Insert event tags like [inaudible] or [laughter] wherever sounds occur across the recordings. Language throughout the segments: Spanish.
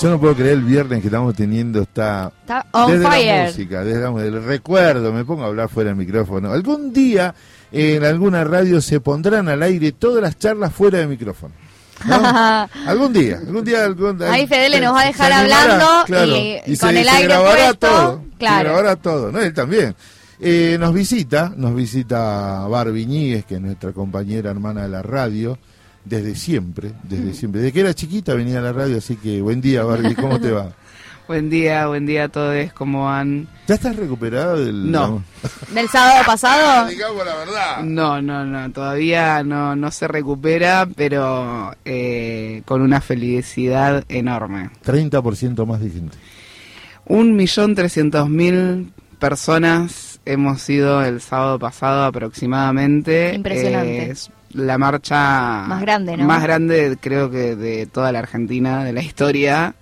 Yo no puedo creer el viernes que estamos teniendo está, Está on desde fire. la música, desde el recuerdo, me pongo a hablar fuera del micrófono. Algún día en alguna radio se pondrán al aire todas las charlas fuera del micrófono. ¿no? [laughs] algún día, algún día. algún- Ahí Fedele se- nos va a se dejar animará, hablando claro, y se- con el se aire grabará puesto, todo, claro. Se grabará todo, ¿no? Él también. Eh, nos visita, nos visita Barbie Ñíguez, que es nuestra compañera hermana de la radio, desde siempre, desde siempre. Desde que era chiquita venía a la radio, así que buen día Barbie, ¿cómo te va? [laughs] Buen día, buen día a todos, ¿cómo van? ¿Ya estás recuperada del...? No. [laughs] Del sábado pasado. [laughs] Digamos la verdad. No, no, no, todavía no, no se recupera, pero eh, con una felicidad enorme. 30% más de gente. Un millón trescientos mil personas hemos ido el sábado pasado aproximadamente. Impresionante. Es la marcha Más grande, ¿no? Más grande, creo que de toda la Argentina, de la historia.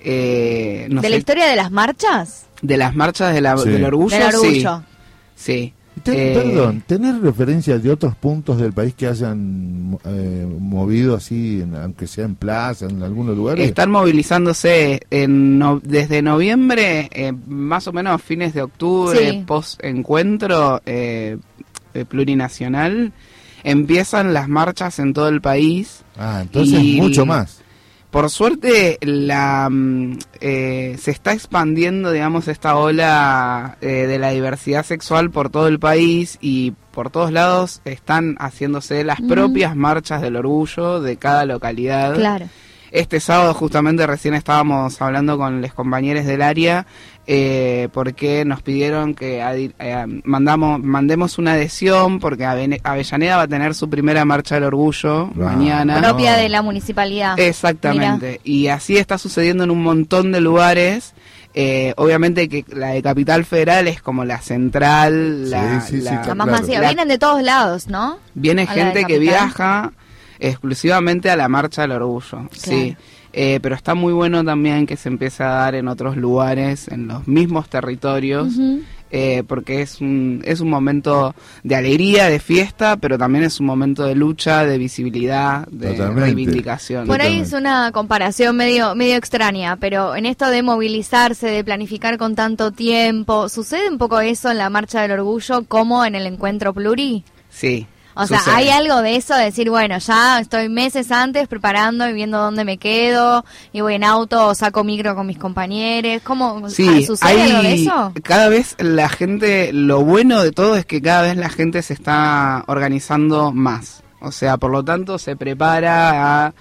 Eh, no ¿De sé, la historia de las marchas? de las marchas de la- Sí. del orgullo. Del sí. orgullo. Sí. Ten- Eh, Perdón, ¿tenés referencias de otros puntos del país que hayan eh, movido así, en- aunque sea en plaza, en algunos lugares? Están movilizándose en no- desde noviembre, eh, más o menos fines de octubre, Sí. post encuentro eh, eh, plurinacional, empiezan las marchas en todo el país. Ah, entonces Y- mucho más. Por suerte, la mm, eh, se está expandiendo, digamos, esta ola eh, de la diversidad sexual por todo el país y por todos lados están haciéndose las Mm. propias marchas del orgullo de cada localidad. Claro. Este sábado justamente recién estábamos hablando con los compañeros del área eh, porque nos pidieron que eh, mandamos mandemos una adhesión porque Avene- Avellaneda va a tener su primera marcha del orgullo Ah, mañana. no. Propia de la municipalidad. Exactamente. Y así está sucediendo en un montón de lugares. Eh, obviamente que la de Capital Federal es como la central, la, Sí, sí, sí, la- más masiva. La- Vienen de todos lados, ¿no? Viene gente que viaja exclusivamente a la marcha del orgullo, sí. Eh, pero está muy bueno también que se empiece a dar en otros lugares, en los mismos territorios, eh, porque es un, es un momento de alegría, de fiesta, pero también es un momento de lucha, de visibilidad, de Totalmente. reivindicación. Por ahí Totalmente. es una comparación medio, medio extraña, pero en esto de movilizarse, de planificar con tanto tiempo, ¿sucede un poco eso en la Marcha del Orgullo como en el Encuentro Pluri? Sí. O sea, sucede. hay algo de eso de decir, bueno, ya estoy meses antes preparando y viendo dónde me quedo, y voy en auto o saco micro con mis compañeros. ¿Cómo Sí, ah, sucede hay- algo de eso? Cada vez la gente, lo bueno de todo es que cada vez la gente se está organizando más. O sea, por lo tanto se prepara a-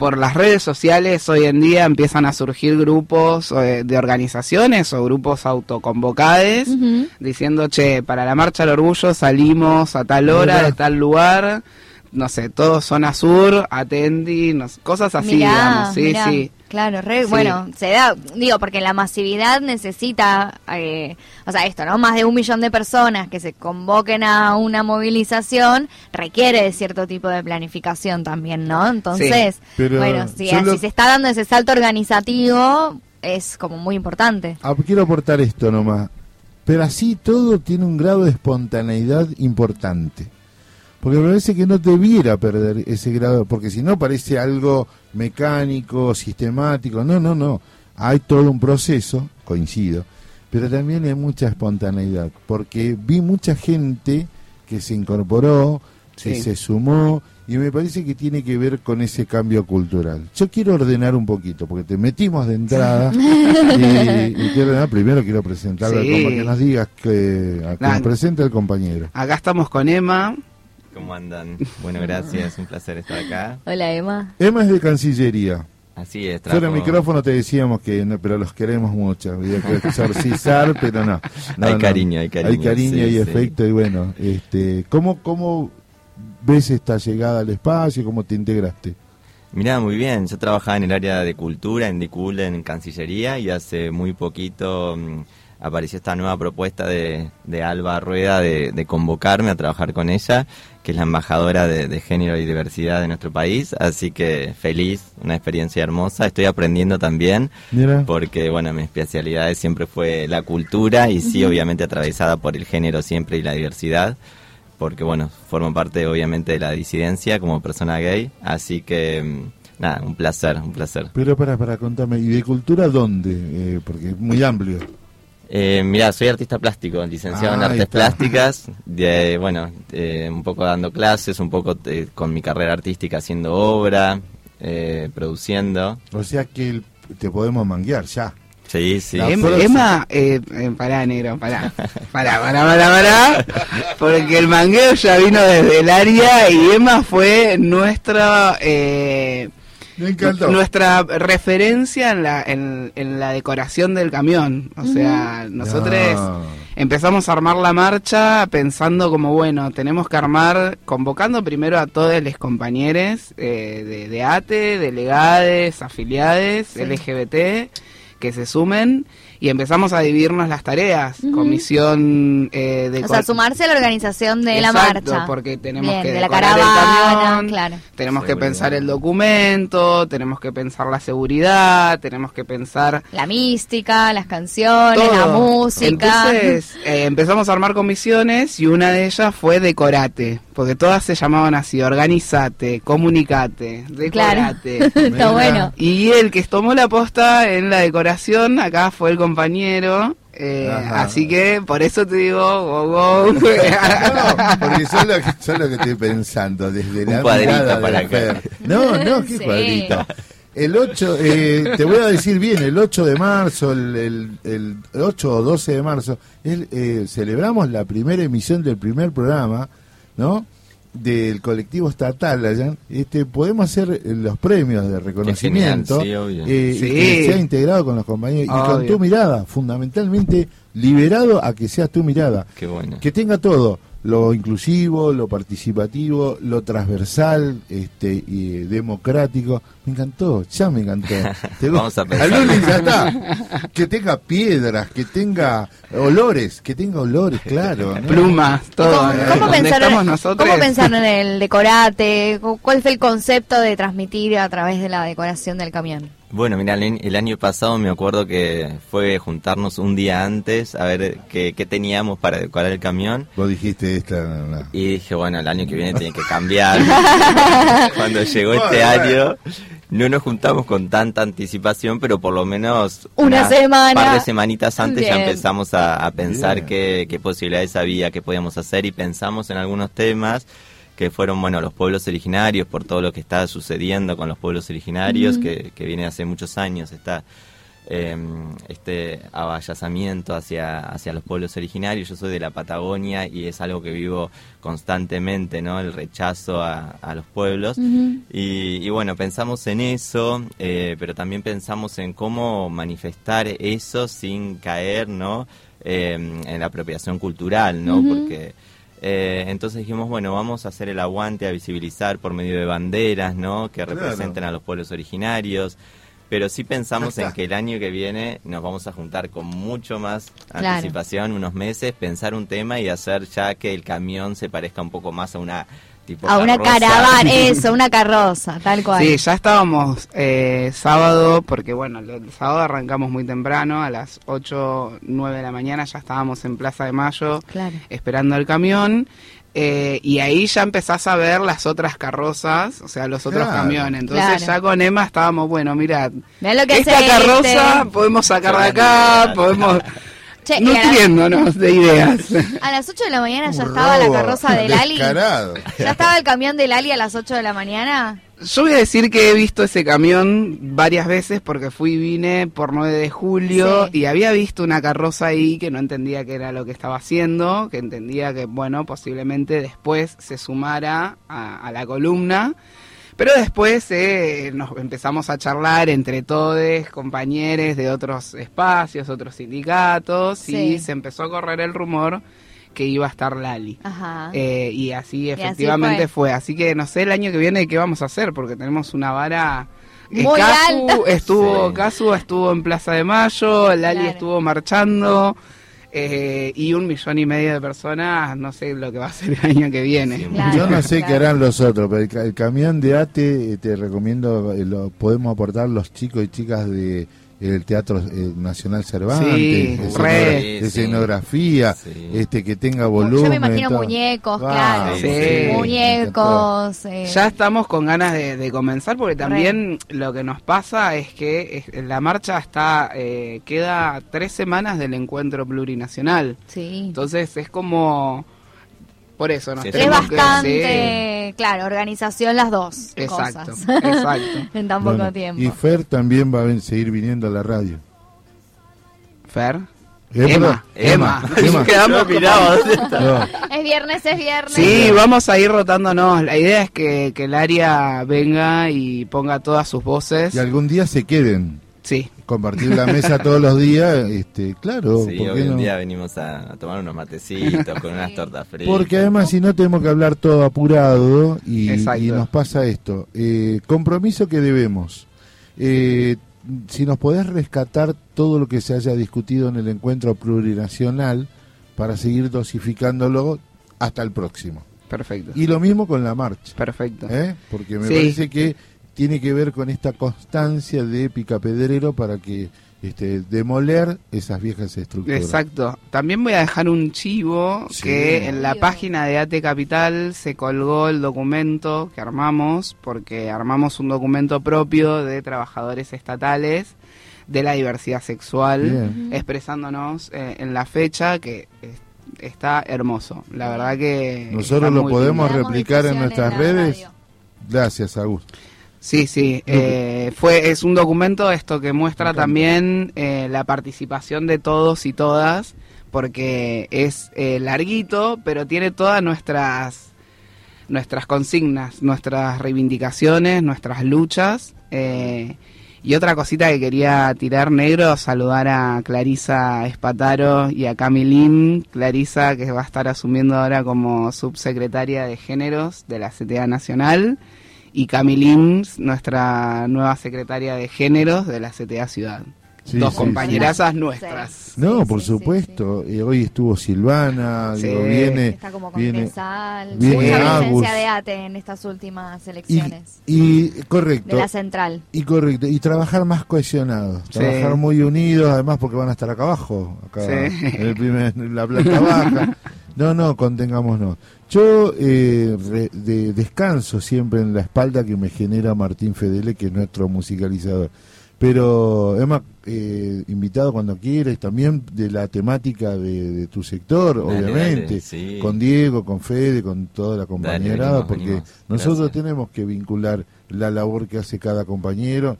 por las redes sociales hoy en día empiezan a surgir grupos eh, de organizaciones o grupos autoconvocados Ujú. diciendo, che, para la marcha del orgullo salimos a tal hora, de tal lugar, no sé, todo zona sur, atendi, no sé, cosas así, Mirá, digamos, sí, mirá. sí. Claro, re- Sí. bueno, se da, digo, porque la masividad necesita, eh, o sea, esto, ¿no? Más de un millón de personas que se convoquen a una movilización requiere de cierto tipo de planificación también, ¿no? Entonces, Pero bueno, si, yo lo- si se está dando ese salto organizativo, es como muy importante. Ah, quiero aportar esto nomás. Pero así todo tiene un grado de espontaneidad importante. Porque me parece que no debiera perder ese grado, porque si no parece algo mecánico, sistemático. No, no, no. Hay todo un proceso, coincido, pero también hay mucha espontaneidad, porque vi mucha gente que se incorporó, que se sumó, y me parece que tiene que ver con ese cambio cultural. Yo quiero ordenar un poquito, porque te metimos de entrada, [laughs] y, y quiero ordenar, primero quiero presentarlo, Sí. como que nos digas que, a que Nah. nos presente el compañero. Acá estamos con Emma, ¿Cómo andan? Bueno, gracias, un placer estar acá. Hola, Emma. Emma es de Cancillería. Así es, Fuera trajo- del micrófono te decíamos que no, pero los queremos mucho. Había que exorcizar, pero no. No, Hay no. cariño, hay cariño, Hay cariño sí, y sí. efecto. Y bueno, este, ¿cómo, ¿cómo ves esta llegada al espacio? ¿Cómo te integraste? Mirá, muy bien, yo trabajaba en el área de cultura, en DICUL, en Cancillería, y hace muy poquito mm, apareció esta nueva propuesta de, de Alba Rueda de, de convocarme a trabajar con ella, que es la embajadora de, de género y diversidad de nuestro país, así que feliz, una experiencia hermosa, estoy aprendiendo también, Mira. porque bueno, mi especialidad siempre fue la cultura y sí, obviamente atravesada por el género siempre y la diversidad, porque bueno, formo parte obviamente de la disidencia como persona gay, así que mm, nada, un placer, un placer. Pero para, para, contame, ¿y de cultura dónde? Eh, porque es muy amplio. Eh, mira, soy artista plástico, licenciado en Ah, artes plásticas, de, bueno, eh, un poco dando clases, un poco eh, con mi carrera artística haciendo obra, eh, produciendo. O sea que el- te podemos manguear ya. Sí, sí. Em-. Emma, eh, eh, pará, negro, pará. Pará, pará, pará, pará. Porque el mangueo ya vino desde el área y Emma fue nuestra. Eh, Me encantó. nuestra referencia en la, en, en la decoración del camión. O sea, nosotros No. empezamos a armar la marcha pensando como, bueno, tenemos que armar, convocando primero a todos los compañeros eh, de, de ATE, delegades, afiliades, Sí. LGBT, que se sumen y empezamos a dividirnos las tareas. Comisión eh, de... O sea, sumarse a la organización de la marcha. porque tenemos Bien, que de la el caravana, camión, claro. tenemos que pensar el documento, tenemos que pensar la seguridad, tenemos que pensar La mística, las canciones, todo. la música. Entonces eh, empezamos a armar comisiones y una de ellas fue decorate, porque todas se llamaban así, organizate, comunicate, claro. decorate. [laughs] Está bueno. Y el que tomó la posta en la decoración acá fue el compañero. eh, así que por eso te digo, go, go. No, porque [laughs] son lo, que, son lo que estoy pensando desde Un la de para acá. Fer. No, no, qué Sí. cuadrito. El 8, eh, te voy a decir bien, el 8 de marzo, el, el, el 8 o 12 de marzo, el, eh, celebramos la primera emisión del primer programa, ¿no? Del colectivo estatal allá. Este, podemos hacer eh, los premios de reconocimiento genial, sí, eh, Sí. que sea integrado con los compañeros y con tu mirada, fundamentalmente liberado a que seas tu mirada. Qué bueno. Que tenga todo, lo inclusivo, lo participativo, lo transversal, este, y democrático. Me encantó, ya me encantó. [laughs] Vamos a pensar. Luli, ya está. Que tenga piedras, que tenga olores, que tenga olores, claro. ¿no? Plumas, todo. ¿Cómo, eh, cómo donde pensar, estamos nosotros. ¿Cómo pensar en el decorate? ¿Cu- ¿Cuál fue el concepto de transmitir a través de la decoración del camión? Bueno, mira, el, año pasado me acuerdo que fue juntarnos un día antes a ver qué, qué teníamos para decorar el camión. Vos dijiste esta. no, no. Y dije, bueno, el año que viene tiene que cambiar. [laughs] Cuando llegó este Bueno, año, no nos juntamos con tanta anticipación, pero por lo menos Una semana. par de semanitas antes ya Bien. empezamos a, a pensar qué, qué posibilidades había, qué podíamos hacer y pensamos en algunos temas que fueron, bueno, los pueblos originarios, por todo lo que está sucediendo con los pueblos originarios, que, que viene hace muchos años, está eh, este abayazamiento hacia, hacia los pueblos originarios. Yo soy de la Patagonia y es algo que vivo constantemente, ¿no? El rechazo a, a los pueblos. y, y bueno, pensamos en eso, eh, pero también pensamos en cómo manifestar eso sin caer, ¿no? Eh, en la apropiación cultural, ¿no? Porque eh, entonces dijimos, bueno, vamos a hacer el aguante, a visibilizar por medio de banderas, ¿no? Que Claro. representen a los pueblos originarios. Pero sí pensamos en que el año que viene nos vamos a juntar con mucho más Claro. anticipación, unos meses, pensar un tema y hacer ya que el camión se parezca un poco más a una tipo A una caravana, [laughs] eso, una carroza, tal cual. Sí, ya estábamos eh, sábado, porque bueno, el sábado arrancamos muy temprano, a las 8, 9 de la mañana ya estábamos en Plaza de Mayo Claro. esperando el camión. eh, y ahí ya empezás a ver las otras carrozas, o sea, los otros Claro. camiones. Entonces Claro. ya con Emma estábamos, bueno, mirad, Mirá lo que esta hace carroza este. podemos sacar de acá, podemos... Che, nutriéndonos de ideas. a las 8 de la mañana ya estaba la carroza de Lali. descarado. ¿Ya estaba el camión de Lali a las 8 de la mañana? Yo voy a decir que he visto ese camión varias veces porque fui y vine por 9 de julio Sí. y había visto una carroza ahí que no entendía qué era lo que estaba haciendo, que entendía que, bueno, posiblemente después se sumara a, a la columna. Pero después eh, nos empezamos a charlar entre todos, compañeros de otros espacios, otros sindicatos, Sí. y se empezó a correr el rumor que iba a estar Lali. Ajá. Eh, y así así efectivamente fue. fue. Así que no sé el año que viene qué vamos a hacer, porque tenemos una vara. eh, Muy Casu alta. estuvo, Sí. Casu estuvo en Plaza de Mayo, Lali Claro. estuvo marchando. Eh, y un millón y medio de personas, no sé lo que va a ser el año que viene. Sí, Claro, Yo no sé qué harán los otros, pero el, ca- el camión de ATE eh, te recomiendo, eh, lo podemos aportar los chicos y chicas de el Teatro eh, Nacional Cervantes, Sí, escenogra- escenografía, sí. este que tenga volumen. Yo me imagino todo. muñecos, Ah, claro. sí, Muñecos. eh, Ya estamos con ganas de, de comenzar porque también lo que nos pasa es que es- la marcha está eh, queda tres semanas del encuentro plurinacional. sí. Entonces es como por eso nos Sí, Es bastante, claro, organización las dos exacto, cosas. exacto. [laughs] en tan Bueno, poco tiempo. Y Fer también va a seguir viniendo a la radio. Fer, Emma, Emma, Emma, Emma. [laughs] quedamos No, Es viernes, es viernes. Sí, vamos a ir rotándonos. La idea es que, que el área venga y ponga todas sus voces. y algún día se queden. Sí, Compartir la mesa todos los días, este, claro. Sí, ¿por qué hoy en no? día venimos a, a tomar unos matecitos con unas tortas fritas. Porque además si no tenemos que hablar todo apurado y, nos pasa esto. Eh, compromiso que debemos. Eh, si nos podés rescatar todo lo que se haya discutido en el encuentro plurinacional para seguir dosificándolo hasta el próximo. perfecto. Y lo mismo con la marcha. Perfecto. ¿eh? Porque me Sí. parece que tiene que ver con esta constancia de Picapedrero para que este, demoler esas viejas estructuras. Exacto. También voy a dejar un chivo Sí. que en la página de AT Capital se colgó el documento que armamos, porque armamos un documento propio de trabajadores estatales de la diversidad sexual, Bien. expresándonos eh, en la fecha que eh, está hermoso. La verdad que... Nosotros lo podemos replicar en nuestras redes. radio. Gracias, Augusto. Sí, sí, eh, fue es un documento esto que muestra también eh, la participación de todos y todas, porque es eh, larguito, pero tiene todas nuestras nuestras consignas, nuestras reivindicaciones, nuestras luchas. eh, y otra cosita que quería tirar negro, saludar a Clarisa Espataro y a Camilín. Clarisa que va a estar asumiendo ahora como subsecretaria de géneros de la CTA Nacional y Camilín, nuestra nueva secretaria de géneros de la CTA Ciudad. Sí, Dos sí, compañerazas sí. nuestras. Sí. No, Sí, por sí, sí, supuesto. Eh, hoy estuvo Silvana, Sí. digo, viene, Está como con viene Cresal. viene Mucha de ATE en estas últimas y, elecciones. y de correcto. la central. Y correcto, y trabajar más cohesionados, Sí. trabajar muy unidos, además porque van a estar acá abajo, acá Sí. en, el primer- en la planta baja. [laughs] No, no, contengámonos. Yo eh, re- de- descanso siempre en la espalda que me genera Martín Fedele, que es nuestro musicalizador. Pero, Emma, eh, invitado cuando quieras, también de la temática de, de tu sector, Dale, obviamente, dale, sí. con Diego, con Fede, con toda la compañerada, venimos, porque venimos. nosotros tenemos que vincular la labor que hace cada compañero.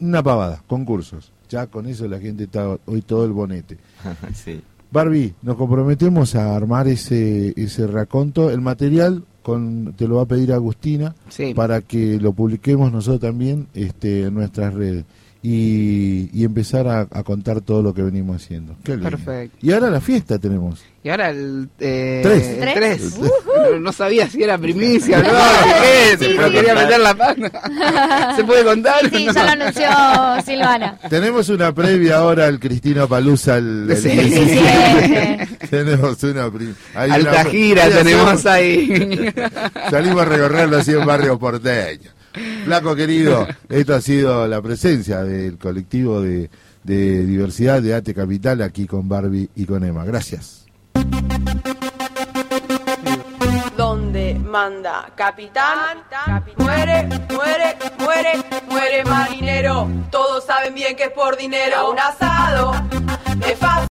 Una pavada, concursos. Ya con eso la gente está hoy todo el bonete. [laughs] sí. Barbie, nos comprometemos a armar ese, ese raconto. El material con, te lo va a pedir Agustina Sí. para que lo publiquemos nosotros también este, en nuestras redes y, y empezar a, a contar todo lo que venimos haciendo. Qué lindo. Perfecto. Y ahora la fiesta tenemos. Y ahora el eh, Tres. el ¿Tres? tres. No, no sabía si era primicia o no, qué es, Sí, pero sí. quería meter la pata. [laughs] ¿Se puede contar? Sí, No. ya lo anunció [laughs] Silvana. Tenemos una previa ahora al Cristina Palusa el, el Sí. 17. [laughs] Tenemos una previa. Alta gira tenemos ahí. Salimos a recorrer los 100 barrios porteños. Flaco querido, esto ha sido la presencia del colectivo de, de diversidad de ATE Capital aquí con Barbie y con Emma. Gracias. donde manda capitán, muere, muere, muere, muere marinero. Todos saben bien que es por dinero. Un asado es fácil.